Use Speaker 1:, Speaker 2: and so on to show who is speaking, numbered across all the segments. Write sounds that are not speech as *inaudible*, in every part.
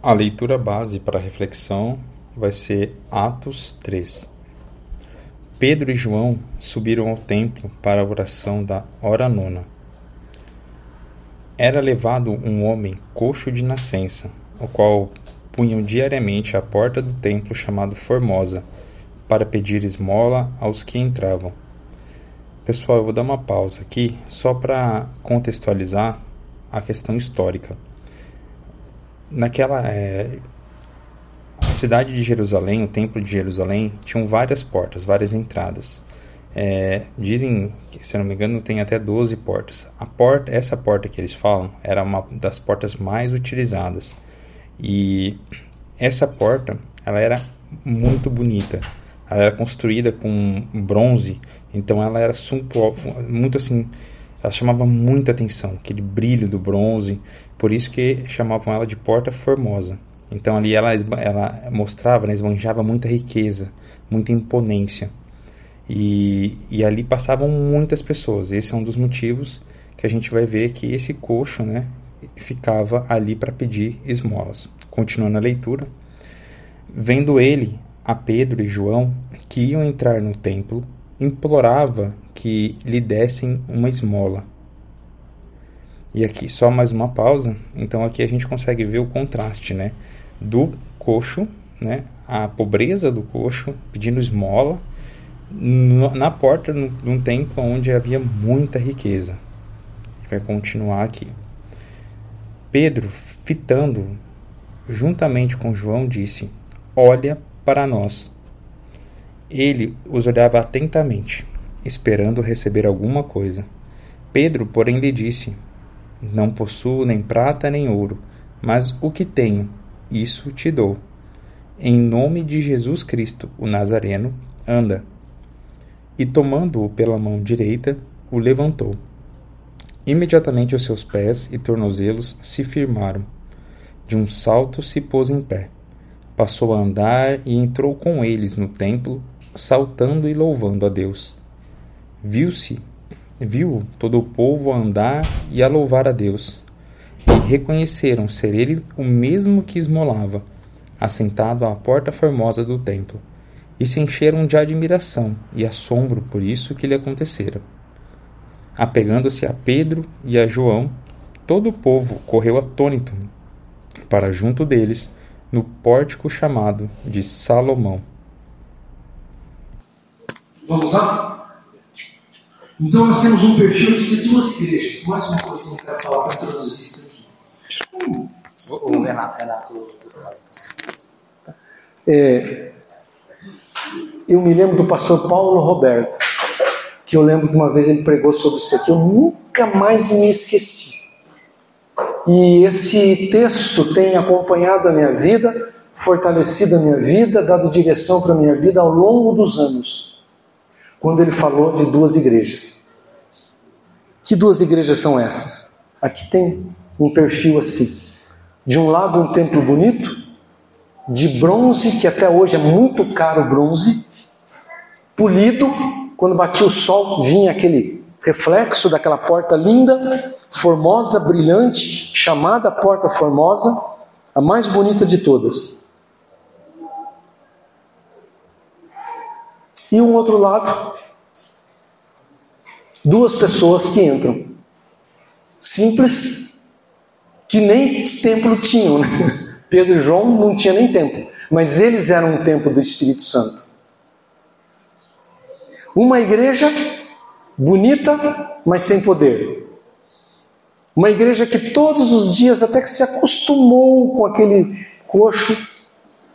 Speaker 1: A leitura base para reflexão vai ser Atos 3. Pedro e João subiram ao templo para a oração da hora nona. Era levado um homem coxo de nascença, o qual punham diariamente à porta do templo chamado Formosa, para pedir esmola aos que entravam. Pessoal, eu vou dar uma pausa aqui só para contextualizar a questão histórica naquela é, a cidade de Jerusalém, o templo de Jerusalém, tinham várias portas, várias entradas. É, dizem se não me engano, tem até 12 portas. A porta, essa porta que eles falam era uma das portas mais utilizadas. E essa porta, ela era muito bonita. Ela era construída com bronze, então ela era muito assim, ela chamava muita atenção, aquele brilho do bronze, por isso que chamavam ela de Porta Formosa. Então ali ela, ela mostrava, né, esbanjava muita riqueza, muita imponência. E, e ali passavam muitas pessoas. Esse é um dos motivos que a gente vai ver que esse coxo né, ficava ali para pedir esmolas. Continuando a leitura. Vendo ele a Pedro e João, que iam entrar no templo, implorava que lhe dessem uma esmola. E aqui só mais uma pausa. Então aqui a gente consegue ver o contraste, né, do coxo, né, a pobreza do coxo pedindo esmola na porta de um templo onde havia muita riqueza. Vai continuar aqui. Pedro, fitando juntamente com João, disse: Olha para nós. Ele os olhava atentamente, esperando receber alguma coisa. Pedro, porém, lhe disse: não possuo nem prata nem ouro, mas o que tenho, isso te dou. Em nome de Jesus Cristo, o Nazareno, anda. E tomando-o pela mão direita, o levantou. Imediatamente os seus pés e tornozelos se firmaram. De um salto se pôs em pé. Passou a andar e entrou com eles no templo, saltando e louvando a Deus. Viu-se viu todo o povo a andar e a louvar a Deus. E reconheceram ser ele o mesmo que esmolava, assentado à porta formosa do templo, e se encheram de admiração e assombro por isso que lhe acontecera. Apegando-se a Pedro e a João, todo o povo correu atônito para junto deles, no pórtico chamado de Salomão.
Speaker 2: Vamos lá? Então nós temos um perfil de duas igrejas. Mais uma coisa que eu quero falar para introduzir isso aqui. O, Renato, Renato
Speaker 3: é, eu me lembro do pastor Paulo Roberto, que eu lembro que uma vez ele pregou sobre isso aqui, eu nunca mais me esqueci. E esse texto tem acompanhado a minha vida, fortalecido a minha vida, dado direção para a minha vida ao longo dos anos quando ele falou de duas igrejas. Que duas igrejas são essas? Aqui tem um perfil assim. De um lado, um templo bonito, de bronze, que até hoje é muito caro bronze, polido, quando batia o sol, vinha aquele reflexo daquela porta linda, formosa, brilhante, chamada Porta Formosa, a mais bonita de todas. E um outro lado, duas pessoas que entram. Simples, que nem templo tinham. Né? *laughs* Pedro e João não tinham nem templo, mas eles eram um templo do Espírito Santo. Uma igreja bonita, mas sem poder. Uma igreja que todos os dias, até que se acostumou com aquele coxo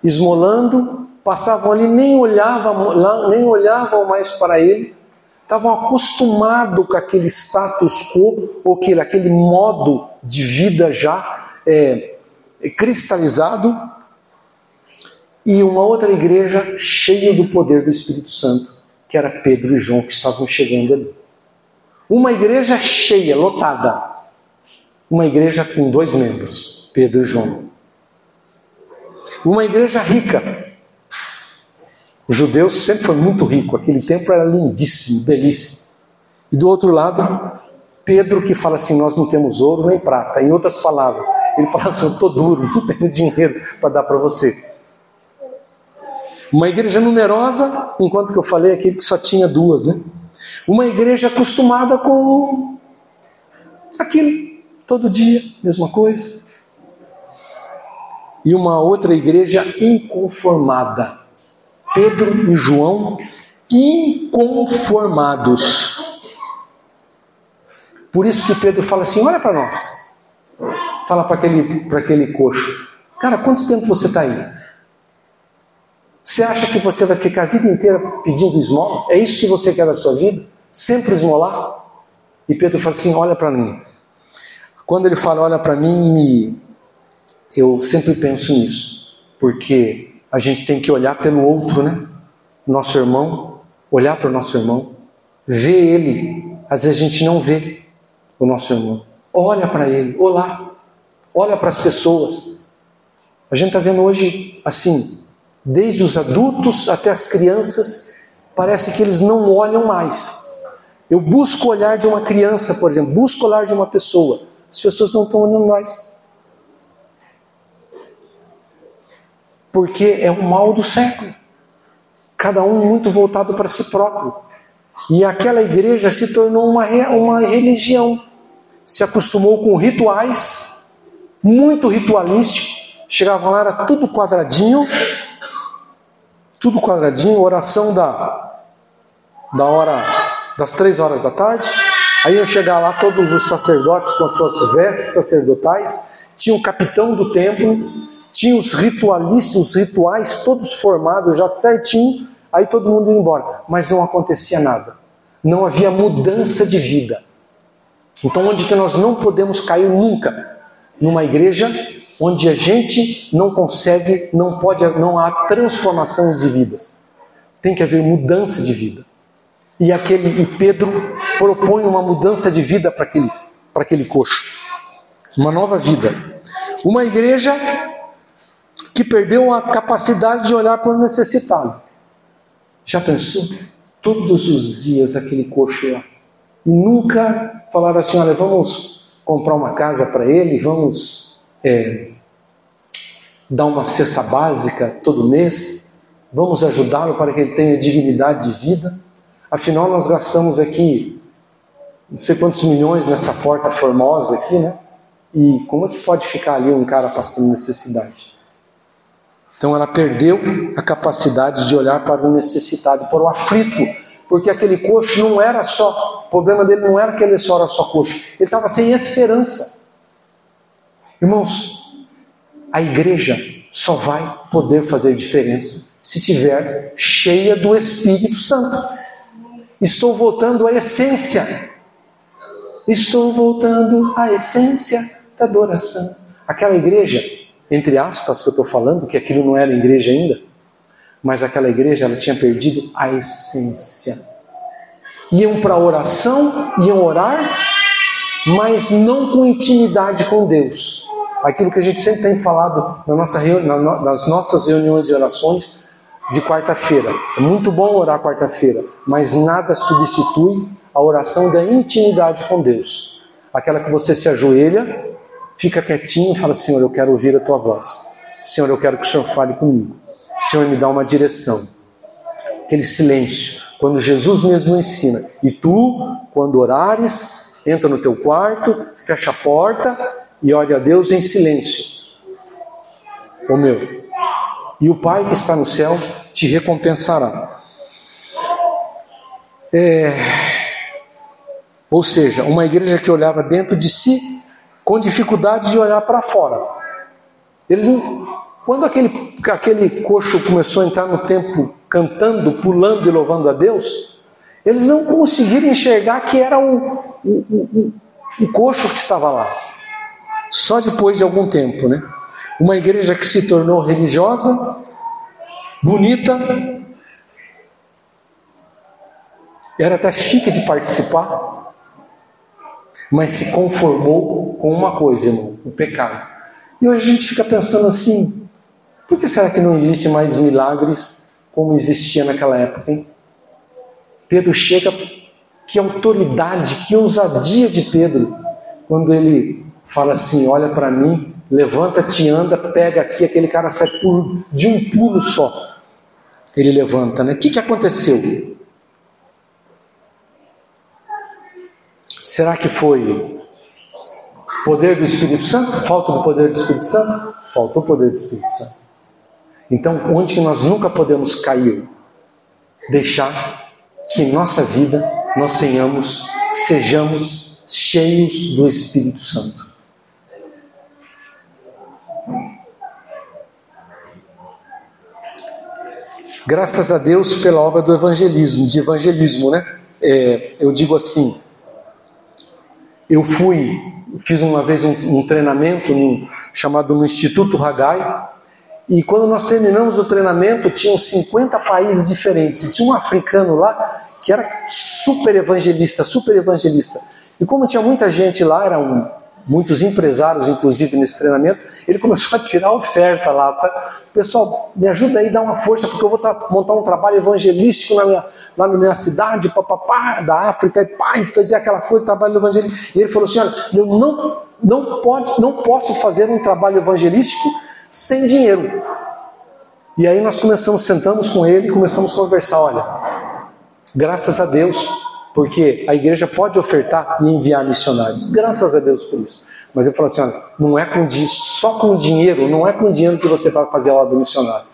Speaker 3: esmolando, passavam ali, nem olhavam, nem olhavam mais para ele, estavam acostumados com aquele status quo, ou aquele, aquele modo de vida já é, cristalizado, e uma outra igreja cheia do poder do Espírito Santo, que era Pedro e João que estavam chegando ali. Uma igreja cheia, lotada. Uma igreja com dois membros, Pedro e João. Uma igreja rica, os judeus sempre foi muito rico, aquele templo era lindíssimo, belíssimo. E do outro lado, Pedro que fala assim: Nós não temos ouro nem prata. Em outras palavras, ele fala assim: Eu estou duro, *laughs* não tenho dinheiro para dar para você. Uma igreja numerosa, enquanto que eu falei aquele que só tinha duas, né? Uma igreja acostumada com aquilo, todo dia, mesma coisa. E uma outra igreja inconformada. Pedro e João inconformados. Por isso que Pedro fala assim: olha para nós. Fala para aquele, aquele coxo: Cara, quanto tempo você está aí? Você acha que você vai ficar a vida inteira pedindo esmola? É isso que você quer da sua vida? Sempre esmolar? E Pedro fala assim: Olha para mim. Quando ele fala olha para mim, eu sempre penso nisso, porque a gente tem que olhar pelo outro, né? Nosso irmão, olhar para o nosso irmão, ver ele. Às vezes a gente não vê o nosso irmão. Olha para ele, olá, olha para as pessoas. A gente está vendo hoje assim, desde os adultos até as crianças, parece que eles não olham mais. Eu busco olhar de uma criança, por exemplo, busco olhar de uma pessoa. As pessoas não estão olhando mais. Porque é o mal do século. Cada um muito voltado para si próprio. E aquela igreja se tornou uma, uma religião se acostumou com rituais, muito ritualístico. Chegavam lá, era tudo quadradinho, tudo quadradinho, oração da, da hora, das três horas da tarde. Aí iam chegar lá todos os sacerdotes com as suas vestes sacerdotais, tinha o capitão do templo, tinha os ritualistas, os rituais todos formados já certinho, aí todo mundo ia embora. Mas não acontecia nada. Não havia mudança de vida. Então, onde que nós não podemos cair nunca? Numa igreja onde a gente não consegue, não pode, não há transformações de vidas. Tem que haver mudança de vida. E aquele e Pedro propõe uma mudança de vida para aquele para aquele coxo. Uma nova vida. Uma igreja que perdeu a capacidade de olhar para o necessitado. Já pensou? Todos os dias aquele coxo lá e nunca falaram assim: olha, vamos comprar uma casa para ele, vamos é, dar uma cesta básica todo mês, vamos ajudá-lo para que ele tenha dignidade de vida. Afinal, nós gastamos aqui não sei quantos milhões nessa porta formosa aqui, né? E como é que pode ficar ali um cara passando necessidade? Então ela perdeu a capacidade de olhar para o necessitado, para o aflito, porque aquele coxo não era só, o problema dele não era que ele só era só coxo, ele estava sem esperança. Irmãos, a igreja só vai poder fazer diferença se tiver cheia do Espírito Santo. Estou voltando à essência. Estou voltando à essência da adoração. Aquela igreja, entre aspas, que eu estou falando, que aquilo não era igreja ainda, mas aquela igreja ela tinha perdido a essência. Iam para a oração, iam orar, mas não com intimidade com Deus. Aquilo que a gente sempre tem falado na nossa, nas nossas reuniões de orações de quarta-feira. É muito bom orar quarta-feira, mas nada substitui a oração da intimidade com Deus. Aquela que você se ajoelha, fica quietinho e fala: Senhor, eu quero ouvir a tua voz. Senhor, eu quero que o Senhor fale comigo. Senhor, me dá uma direção. Aquele silêncio, quando Jesus mesmo ensina. E tu, quando orares, entra no teu quarto, fecha a porta e olha a Deus em silêncio. Ô meu, e o Pai que está no céu te recompensará. É, ou seja, uma igreja que olhava dentro de si com dificuldade de olhar para fora. Eles quando aquele, aquele coxo começou a entrar no templo cantando, pulando e louvando a Deus, eles não conseguiram enxergar que era o, o, o, o coxo que estava lá. Só depois de algum tempo, né? Uma igreja que se tornou religiosa, bonita, era até chique de participar, mas se conformou com uma coisa, irmão, o pecado. E hoje a gente fica pensando assim: por que será que não existe mais milagres como existia naquela época? Hein? Pedro chega que autoridade, que ousadia de Pedro, quando ele fala assim: Olha para mim, levanta-te, anda, pega aqui, aquele cara sai de um pulo só. Ele levanta, né? O que, que aconteceu? Será que foi poder do Espírito Santo? Falta do poder do Espírito Santo? Faltou o poder do Espírito Santo. Então, onde que nós nunca podemos cair? Deixar que nossa vida nós tenhamos, sejamos cheios do Espírito Santo. Graças a Deus pela obra do evangelismo, de evangelismo, né? É, eu digo assim, eu fui, fiz uma vez um, um treinamento chamado no Instituto Hagai, e quando nós terminamos o treinamento, tinham 50 países diferentes, e tinha um africano lá que era super evangelista, super evangelista. E como tinha muita gente lá, era um muitos empresários, inclusive, nesse treinamento, ele começou a tirar oferta lá. Sabe? Pessoal, me ajuda aí, dá uma força, porque eu vou montar um trabalho evangelístico na minha, lá na minha cidade, papapá, da África, e pá, e fazer aquela coisa, trabalho evangelístico. E ele falou assim: olha, eu não, não, pode, não posso fazer um trabalho evangelístico sem dinheiro. E aí nós começamos, sentamos com ele e começamos a conversar, olha, graças a Deus, porque a igreja pode ofertar e enviar missionários. Graças a Deus por isso. Mas eu falo assim: olha, não é com só com dinheiro, não é com dinheiro que você vai fazer a obra missionária.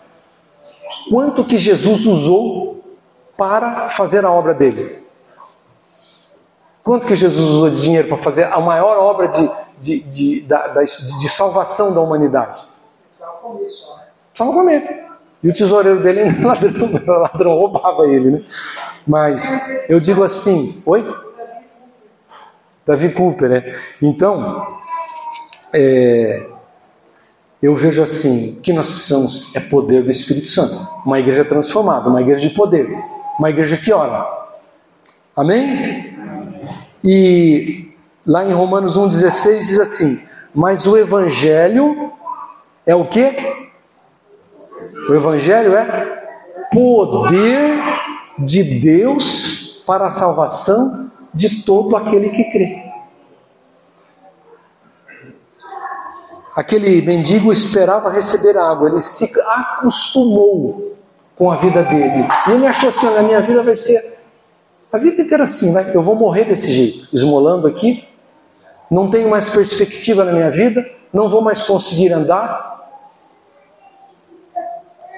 Speaker 3: Quanto que Jesus usou para fazer a obra dele? Quanto que Jesus usou de dinheiro para fazer a maior obra de, de, de, de, de salvação da humanidade? Só para comer. E o tesoureiro dele ainda *laughs* ladrão, ladrão roubava ele, né? Mas eu digo assim, oi? Davi Cooper, né? Então, é, eu vejo assim, o que nós precisamos é poder do Espírito Santo. Uma igreja transformada, uma igreja de poder, uma igreja que ora. Amém? E lá em Romanos 1,16 diz assim: Mas o Evangelho é o que? O Evangelho é poder de Deus para a salvação de todo aquele que crê. Aquele mendigo esperava receber água, ele se acostumou com a vida dele. E ele achou assim: a minha vida vai ser a vida inteira assim, vai, eu vou morrer desse jeito, esmolando aqui, não tenho mais perspectiva na minha vida, não vou mais conseguir andar,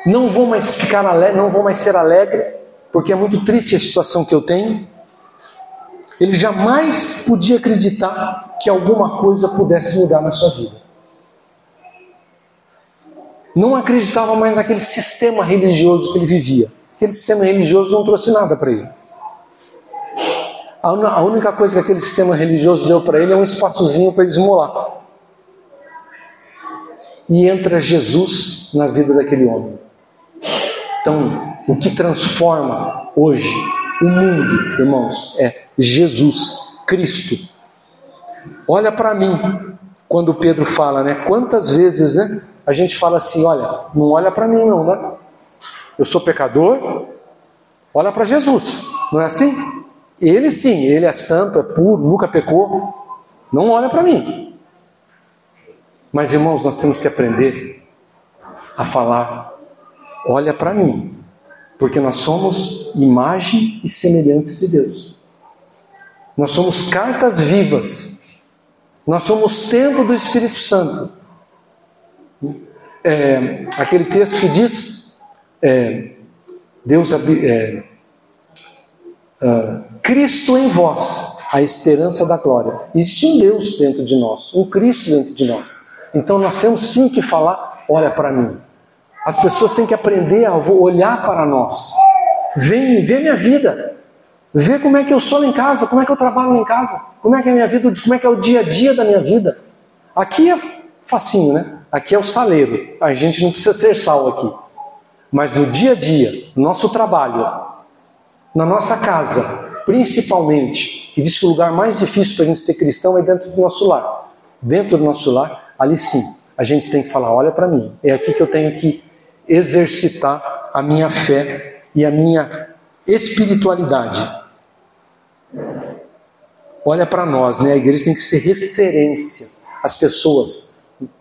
Speaker 3: não vou mais ficar alegre, não vou mais ser alegre, porque é muito triste a situação que eu tenho. Ele jamais podia acreditar que alguma coisa pudesse mudar na sua vida. Não acreditava mais naquele sistema religioso que ele vivia. Aquele sistema religioso não trouxe nada para ele. A única coisa que aquele sistema religioso deu para ele é um espaçozinho para ele esmolar. E entra Jesus na vida daquele homem. Então, o que transforma hoje o mundo, irmãos, é Jesus, Cristo. Olha para mim, quando Pedro fala, né? Quantas vezes, né? A gente fala assim: olha, não olha para mim, não, né? Eu sou pecador, olha para Jesus, não é assim? Ele sim, ele é santo, é puro, nunca pecou. Não olha para mim. Mas irmãos, nós temos que aprender a falar olha para mim, porque nós somos imagem e semelhança de Deus. Nós somos cartas vivas. Nós somos templo do Espírito Santo. É, aquele texto que diz: é, Deus é, uh, Cristo em vós, a esperança da glória. Existe um Deus dentro de nós, um Cristo dentro de nós. Então nós temos sim que falar: olha para mim. As pessoas têm que aprender a olhar para nós. Vem, vê minha vida. Vê como é que eu sou lá em casa, como é que eu trabalho lá em casa, como é que é a minha vida, como é que é o dia a dia da minha vida. Aqui é facinho, né? Aqui é o saleiro. A gente não precisa ser sal aqui. Mas no dia a dia, no nosso trabalho, na nossa casa, principalmente, que diz que o lugar mais difícil para a gente ser cristão é dentro do nosso lar. Dentro do nosso lar, ali sim, a gente tem que falar: olha para mim, é aqui que eu tenho que exercitar a minha fé e a minha espiritualidade. olha para nós, né? A igreja tem que ser referência. As pessoas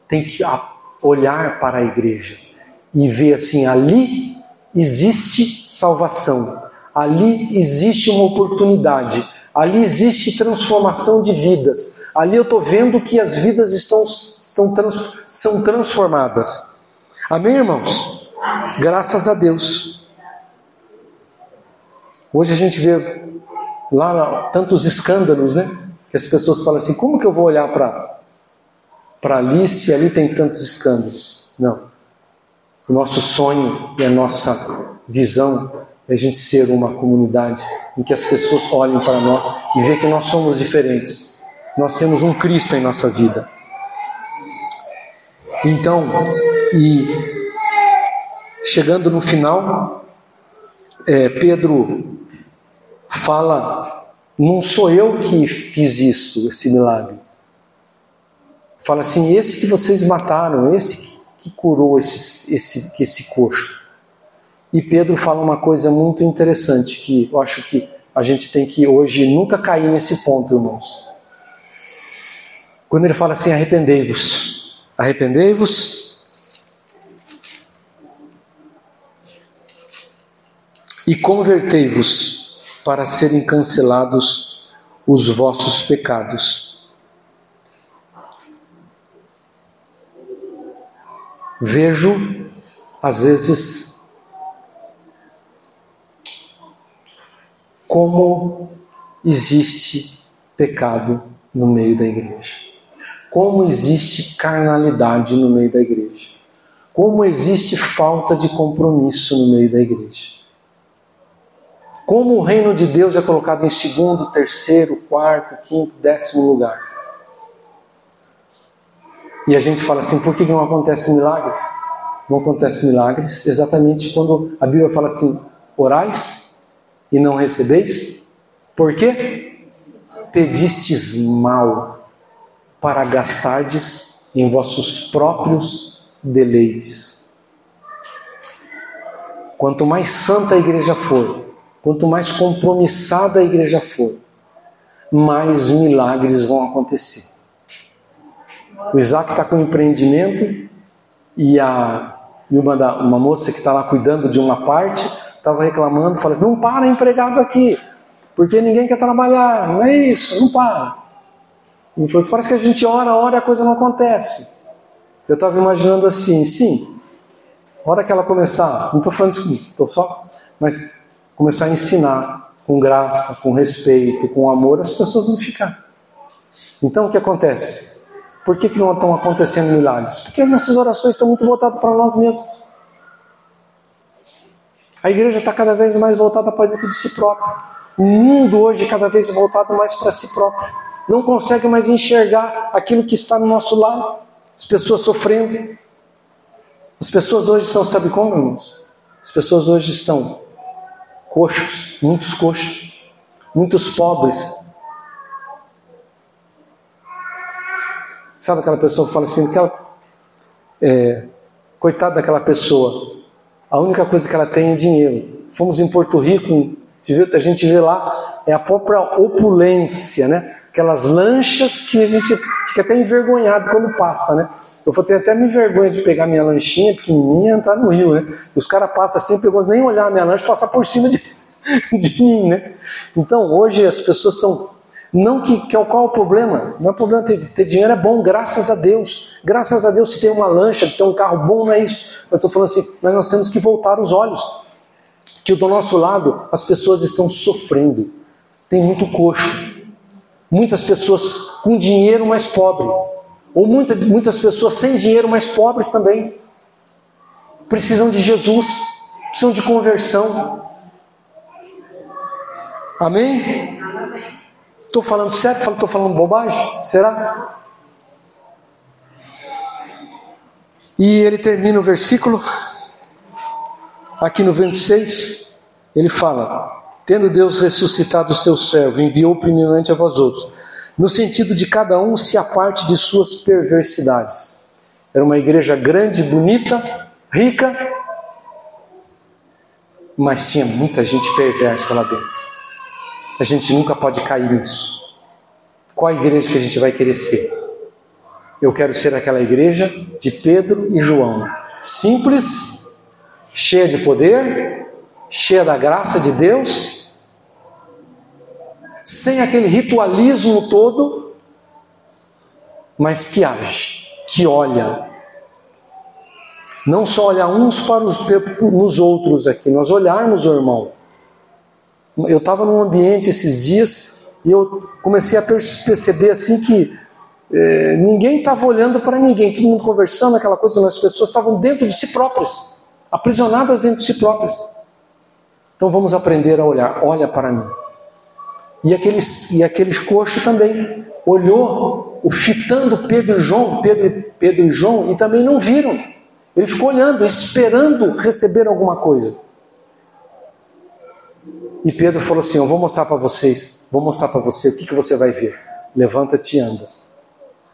Speaker 3: têm que olhar para a igreja e ver assim: ali existe salvação, ali existe uma oportunidade, ali existe transformação de vidas, ali eu estou vendo que as vidas estão, estão trans, são transformadas. Amém, irmãos? Graças a Deus. Hoje a gente vê lá tantos escândalos, né? Que as pessoas falam assim: como que eu vou olhar para para ali se ali tem tantos escândalos? Não. O nosso sonho e a nossa visão é a gente ser uma comunidade em que as pessoas olhem para nós e vejam que nós somos diferentes. Nós temos um Cristo em nossa vida. Então, e chegando no final, é, Pedro fala: não sou eu que fiz isso, esse milagre. Fala assim: esse que vocês mataram, esse que curou esse, esse, esse coxo. E Pedro fala uma coisa muito interessante que eu acho que a gente tem que hoje nunca cair nesse ponto, irmãos. Quando ele fala assim: arrependei-vos, arrependei-vos e convertei-vos para serem cancelados os vossos pecados. Vejo, às vezes, como existe pecado no meio da igreja, como existe carnalidade no meio da igreja, como existe falta de compromisso no meio da igreja. Como o reino de Deus é colocado em segundo, terceiro, quarto, quinto, décimo lugar. E a gente fala assim: por que não acontecem milagres? Não acontecem milagres exatamente quando a Bíblia fala assim: orais e não recebeis. Por quê? Pedistes mal para gastardes em vossos próprios deleites. Quanto mais santa a igreja for, Quanto mais compromissada a igreja for, mais milagres vão acontecer. O Isaac está com um empreendimento e, a, e uma, da, uma moça que está lá cuidando de uma parte estava reclamando, falando: não para empregado aqui, porque ninguém quer trabalhar, não é isso, não para. Falou: parece que a gente ora, ora e a coisa não acontece. Eu estava imaginando assim, sim, a hora que ela começar, não estou falando isso, estou só, mas começar a ensinar com graça, com respeito, com amor, as pessoas vão ficar. Então o que acontece? Por que, que não estão acontecendo milagres? Porque as nossas orações estão muito voltadas para nós mesmos. A igreja está cada vez mais voltada para dentro de si própria. O mundo hoje é cada vez voltado mais para si próprio. Não consegue mais enxergar aquilo que está no nosso lado. As pessoas sofrendo. As pessoas hoje estão, sabe como, irmãos? As pessoas hoje estão coxos, muitos coxos, muitos pobres. Sabe aquela pessoa que fala assim, aquela, é, coitada daquela pessoa, a única coisa que ela tem é dinheiro. Fomos em Porto Rico, a gente vê lá, é a própria opulência, né? Aquelas lanchas que a gente fica até envergonhado quando passa, né? Eu vou ter até me vergonha de pegar minha lanchinha pequenininha e entrar no rio, né? Os caras passam assim, pegou nem olhar a minha lancha, passar por cima de, *laughs* de mim, né? Então hoje as pessoas estão. Não que, que é qual é o problema? Não é problema ter, ter dinheiro, é bom, graças a Deus. Graças a Deus se tem uma lancha, tem um carro bom, não é isso. Mas estou falando assim, mas nós temos que voltar os olhos. Que do nosso lado as pessoas estão sofrendo. Tem muito coxo. Muitas pessoas com dinheiro, mais pobre ou muita, muitas pessoas sem dinheiro, mas pobres também. Precisam de Jesus, precisam de conversão. Amém? Estou falando certo? Estou falando bobagem? Será? E ele termina o versículo, aqui no 26, ele fala: Tendo Deus ressuscitado o seu servo, enviou primeiramente a vós outros no sentido de cada um se aparte de suas perversidades. Era uma igreja grande, bonita, rica, mas tinha muita gente perversa lá dentro. A gente nunca pode cair nisso. qual a igreja que a gente vai querer ser? Eu quero ser aquela igreja de Pedro e João, simples, cheia de poder, cheia da graça de Deus, sem aquele ritualismo todo, mas que age, que olha. Não só olhar uns para os outros aqui, nós olharmos o irmão. Eu estava num ambiente esses dias e eu comecei a perceber assim que é, ninguém estava olhando para ninguém, todo mundo conversando, aquela coisa, as pessoas estavam dentro de si próprias, aprisionadas dentro de si próprias. Então vamos aprender a olhar, olha para mim. E aqueles, e aqueles coxo também olhou, o fitando Pedro e João, Pedro, Pedro e João, e também não viram. Ele ficou olhando, esperando receber alguma coisa. E Pedro falou assim: Eu vou mostrar para vocês, vou mostrar para você o que, que você vai ver. Levanta-te e anda.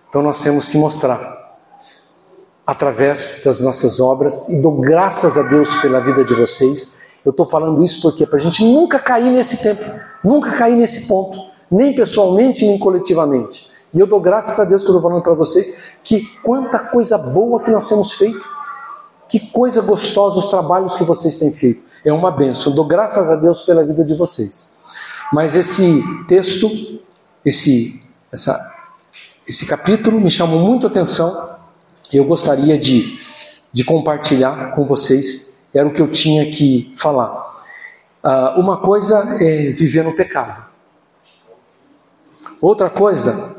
Speaker 3: Então nós temos que mostrar, através das nossas obras, e dou graças a Deus pela vida de vocês. Eu estou falando isso porque para a gente nunca cair nesse tempo, nunca cair nesse ponto, nem pessoalmente, nem coletivamente. E eu dou graças a Deus que eu estou falando para vocês que quanta coisa boa que nós temos feito, que coisa gostosa os trabalhos que vocês têm feito. É uma benção. Eu dou graças a Deus pela vida de vocês. Mas esse texto, esse, essa, esse capítulo me chamou muito a atenção eu gostaria de, de compartilhar com vocês. Era o que eu tinha que falar. Uh, uma coisa é viver no pecado. Outra coisa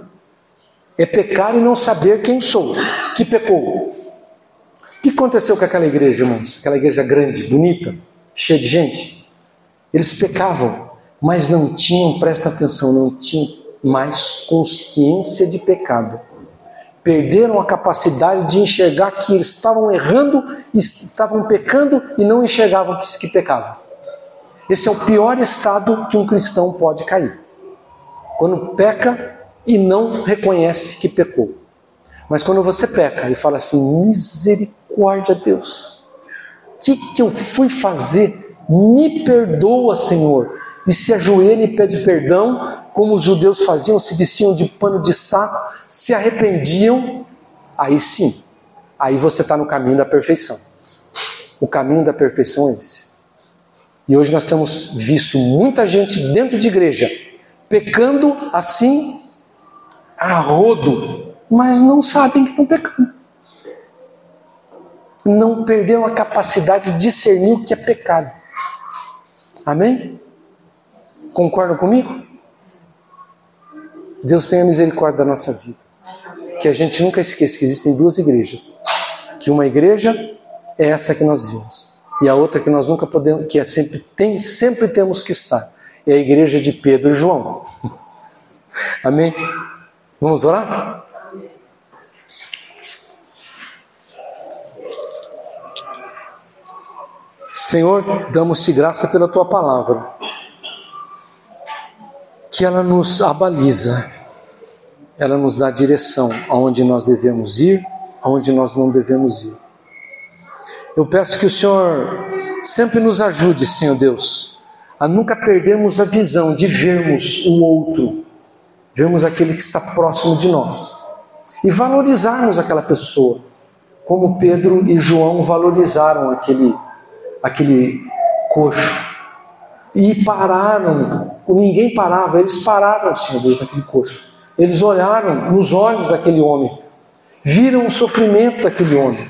Speaker 3: é pecar e não saber quem sou, que pecou. O que aconteceu com aquela igreja, irmãos? Aquela igreja grande, bonita cheia de gente. Eles pecavam, mas não tinham, presta atenção, não tinham mais consciência de pecado. Perderam a capacidade de enxergar que eles estavam errando, estavam pecando e não enxergavam que, que pecavam. Esse é o pior estado que um cristão pode cair. Quando peca e não reconhece que pecou. Mas quando você peca e fala assim, misericórdia, Deus, que, que eu fui fazer? Me perdoa, Senhor. E se ajoelha e pede perdão, como os judeus faziam, se vestiam de pano de saco, se arrependiam, aí sim, aí você está no caminho da perfeição. O caminho da perfeição é esse. E hoje nós temos visto muita gente dentro de igreja pecando assim a rodo, mas não sabem que estão pecando não perdeu a capacidade de discernir o que é pecado. Amém? Concordam comigo? Deus tenha misericórdia da nossa vida. Que a gente nunca esqueça que existem duas igrejas. Que uma igreja é essa que nós vimos. E a outra que nós nunca podemos, que é sempre, tem, sempre temos que estar. É a igreja de Pedro e João. *laughs* Amém? Vamos orar? Senhor, damos-te graça pela tua palavra, que ela nos abaliza, ela nos dá direção aonde nós devemos ir, aonde nós não devemos ir. Eu peço que o Senhor sempre nos ajude, Senhor Deus, a nunca perdermos a visão de vermos o outro, vermos aquele que está próximo de nós e valorizarmos aquela pessoa, como Pedro e João valorizaram aquele aquele coxo. E pararam, ninguém parava, eles pararam, Senhor Deus, naquele coxo. Eles olharam nos olhos daquele homem, viram o sofrimento daquele homem.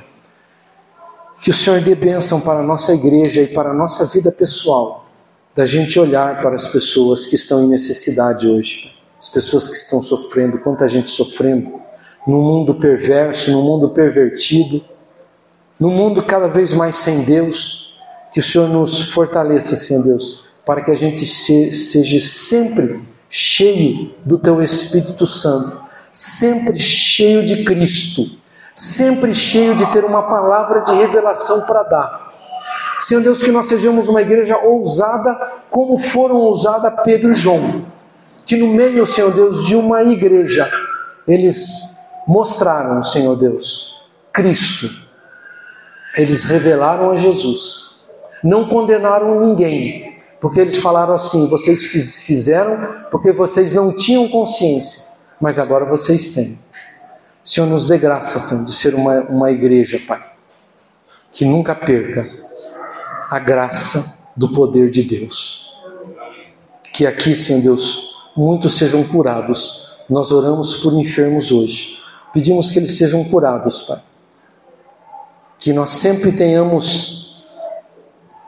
Speaker 3: Que o Senhor dê bênção para a nossa igreja e para a nossa vida pessoal, da gente olhar para as pessoas que estão em necessidade hoje, as pessoas que estão sofrendo, quanta gente sofrendo, no mundo perverso, no mundo pervertido, no mundo cada vez mais sem Deus. Que o Senhor nos fortaleça, Senhor Deus, para que a gente seja sempre cheio do Teu Espírito Santo, sempre cheio de Cristo, sempre cheio de ter uma palavra de revelação para dar. Senhor Deus, que nós sejamos uma igreja ousada, como foram ousada Pedro e João, que no meio, Senhor Deus, de uma igreja, eles mostraram, Senhor Deus, Cristo, eles revelaram a Jesus. Não condenaram ninguém, porque eles falaram assim: vocês fizeram porque vocês não tinham consciência, mas agora vocês têm. Senhor, nos dê graça, Senhor, de ser uma, uma igreja, Pai, que nunca perca a graça do poder de Deus. Que aqui, Senhor Deus, muitos sejam curados. Nós oramos por enfermos hoje. Pedimos que eles sejam curados, Pai. Que nós sempre tenhamos,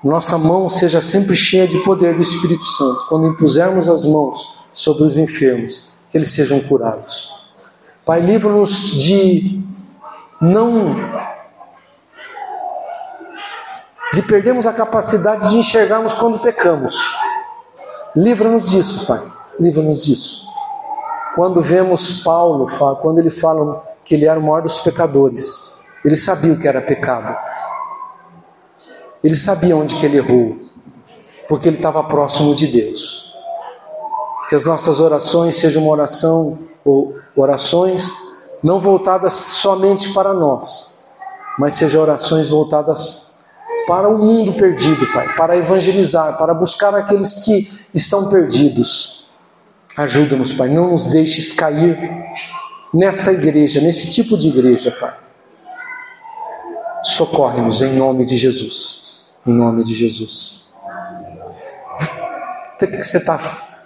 Speaker 3: nossa mão seja sempre cheia de poder do Espírito Santo. Quando impusermos as mãos sobre os enfermos, que eles sejam curados. Pai, livra-nos de não. de perdermos a capacidade de enxergarmos quando pecamos. Livra-nos disso, Pai. Livra-nos disso. Quando vemos Paulo, quando ele fala que ele era o maior dos pecadores, ele sabia o que era pecado. Ele sabia onde que ele errou, porque ele estava próximo de Deus. Que as nossas orações sejam uma oração ou orações não voltadas somente para nós, mas sejam orações voltadas para o mundo perdido, Pai, para evangelizar, para buscar aqueles que estão perdidos. Ajuda-nos, Pai, não nos deixes cair nessa igreja, nesse tipo de igreja, Pai. Socorre-nos em nome de Jesus. Em nome de Jesus. Você, tá,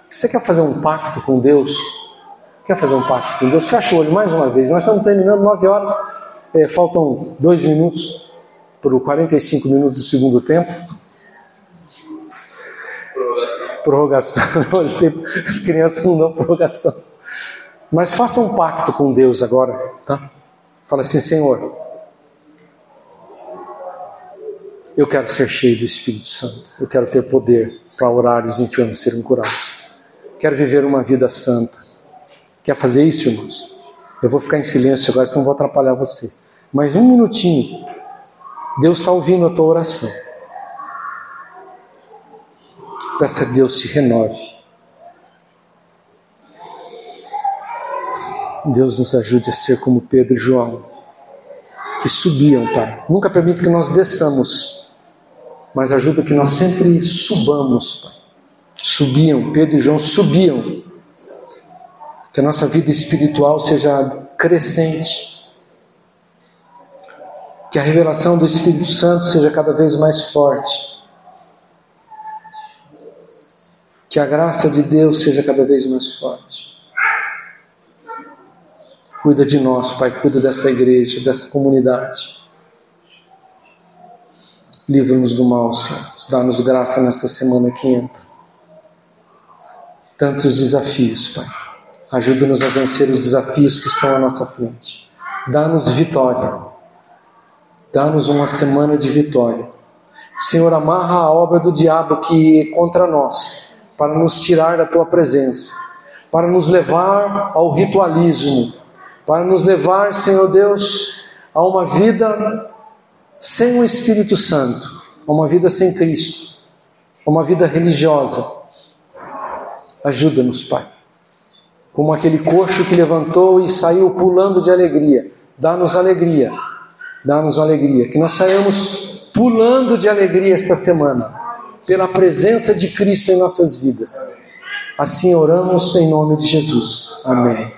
Speaker 3: você quer fazer um pacto com Deus? Quer fazer um pacto com Deus? Fecha o olho mais uma vez. Nós estamos terminando nove horas. É, faltam dois minutos para 45 minutos do segundo tempo. Prorrogação. Prorrogação. *laughs* As crianças não dão prorrogação. Mas faça um pacto com Deus agora, tá? Fala assim, Senhor, eu quero ser cheio do Espírito Santo. Eu quero ter poder para orar e os enfermos serem curados. Quero viver uma vida santa. Quer fazer isso, irmãos? Eu vou ficar em silêncio agora, senão vou atrapalhar vocês. Mas um minutinho. Deus está ouvindo a tua oração. Peça a Deus te renove. Deus nos ajude a ser como Pedro e João, que subiam, Pai. Nunca permita que nós desçamos, mas ajuda que nós sempre subamos, Pai. Subiam, Pedro e João subiam que a nossa vida espiritual seja crescente, que a revelação do Espírito Santo seja cada vez mais forte, que a graça de Deus seja cada vez mais forte. Cuida de nós, Pai, cuida dessa igreja, dessa comunidade. Livra-nos do mal, Senhor. Dá-nos graça nesta semana que entra. Tantos desafios, Pai. Ajuda-nos a vencer os desafios que estão à nossa frente. Dá-nos vitória. Dá-nos uma semana de vitória. Senhor, amarra a obra do diabo que é contra nós, para nos tirar da tua presença, para nos levar ao ritualismo, para nos levar, Senhor Deus, a uma vida sem o Espírito Santo, uma vida sem Cristo, uma vida religiosa. Ajuda-nos, Pai como aquele coxo que levantou e saiu pulando de alegria. Dá-nos alegria, dá-nos alegria. Que nós saímos pulando de alegria esta semana, pela presença de Cristo em nossas vidas. Assim oramos em nome de Jesus. Amém.